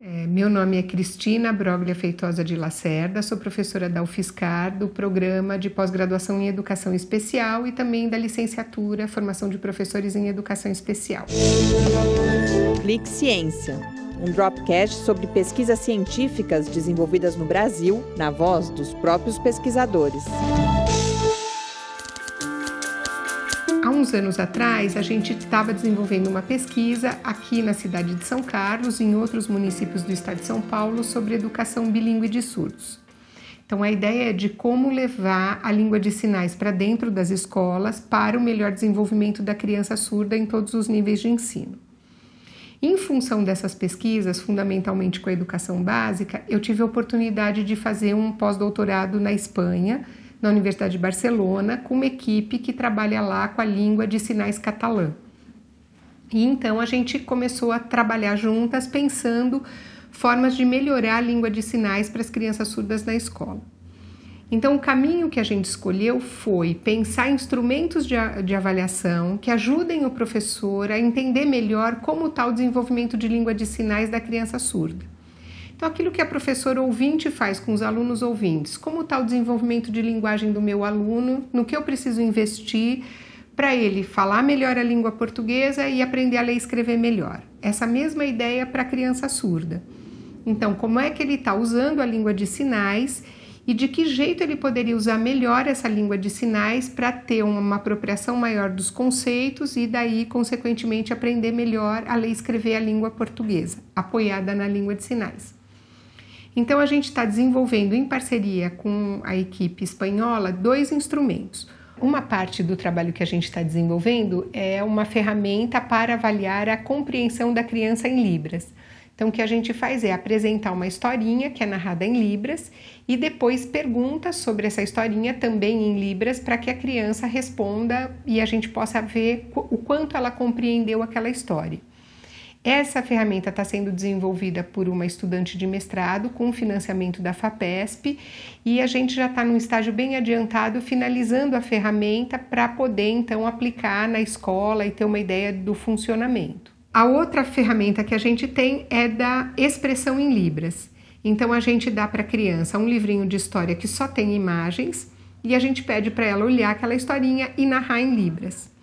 É, meu nome é Cristina Broglia Feitosa de Lacerda, sou professora da UFSCar, do programa de pós-graduação em Educação Especial e também da licenciatura, formação de professores em Educação Especial. Clique Ciência, um dropcast sobre pesquisas científicas desenvolvidas no Brasil, na voz dos próprios pesquisadores. Uns anos atrás, a gente estava desenvolvendo uma pesquisa aqui na cidade de São Carlos e em outros municípios do estado de São Paulo sobre educação bilíngue de surdos. Então, a ideia é de como levar a língua de sinais para dentro das escolas para o melhor desenvolvimento da criança surda em todos os níveis de ensino. Em função dessas pesquisas, fundamentalmente com a educação básica, eu tive a oportunidade de fazer um pós-doutorado na Espanha na Universidade de Barcelona com uma equipe que trabalha lá com a língua de sinais catalã. E então a gente começou a trabalhar juntas pensando formas de melhorar a língua de sinais para as crianças surdas na escola. Então, o caminho que a gente escolheu foi pensar instrumentos de, de avaliação que ajudem o professor a entender melhor como está o desenvolvimento de língua de sinais da criança surda. Então, aquilo que a professora ouvinte faz com os alunos ouvintes, como está o desenvolvimento de linguagem do meu aluno, no que eu preciso investir para ele falar melhor a língua portuguesa e aprender a ler e escrever melhor. Essa mesma ideia para a criança surda. Então, como é que ele está usando a língua de sinais e de que jeito ele poderia usar melhor essa língua de sinais para ter uma apropriação maior dos conceitos e daí, consequentemente, aprender melhor a ler e escrever a língua portuguesa, apoiada na língua de sinais. Então, a gente está desenvolvendo em parceria com a equipe espanhola dois instrumentos. Uma parte do trabalho que a gente está desenvolvendo é uma ferramenta para avaliar a compreensão da criança em Libras. Então, o que a gente faz é apresentar uma historinha que é narrada em Libras e depois perguntas sobre essa historinha também em Libras para que a criança responda e a gente possa ver o quanto ela compreendeu aquela história. Essa ferramenta está sendo desenvolvida por uma estudante de mestrado com financiamento da FAPESP e a gente já está num estágio bem adiantado finalizando a ferramenta para poder então aplicar na escola e ter uma ideia do funcionamento. A outra ferramenta que a gente tem é da expressão em Libras. Então a gente dá para a criança um livrinho de história que só tem imagens e a gente pede para ela olhar aquela historinha e narrar em Libras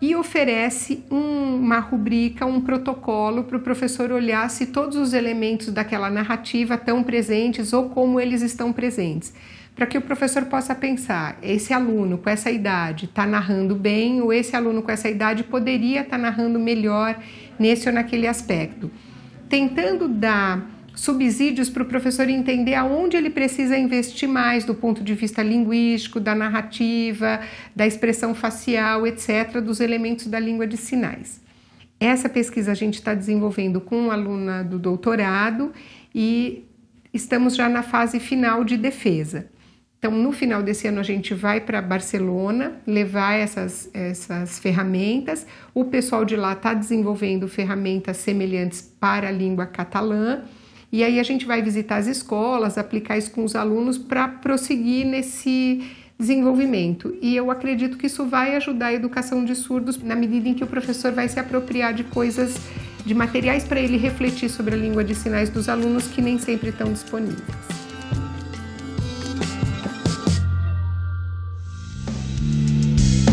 e oferece um, uma rubrica, um protocolo para o professor olhar se todos os elementos daquela narrativa estão presentes ou como eles estão presentes. Para que o professor possa pensar, esse aluno com essa idade está narrando bem, ou esse aluno com essa idade poderia estar tá narrando melhor nesse ou naquele aspecto. Tentando dar subsídios para o professor entender aonde ele precisa investir mais do ponto de vista linguístico, da narrativa, da expressão facial, etc., dos elementos da língua de sinais. Essa pesquisa a gente está desenvolvendo com uma aluna do doutorado e estamos já na fase final de defesa. Então, no final desse ano, a gente vai para Barcelona levar essas, essas ferramentas. O pessoal de lá está desenvolvendo ferramentas semelhantes para a língua catalã e aí a gente vai visitar as escolas, aplicar isso com os alunos para prosseguir nesse desenvolvimento. E eu acredito que isso vai ajudar a educação de surdos na medida em que o professor vai se apropriar de coisas, de materiais para ele refletir sobre a língua de sinais dos alunos que nem sempre estão disponíveis.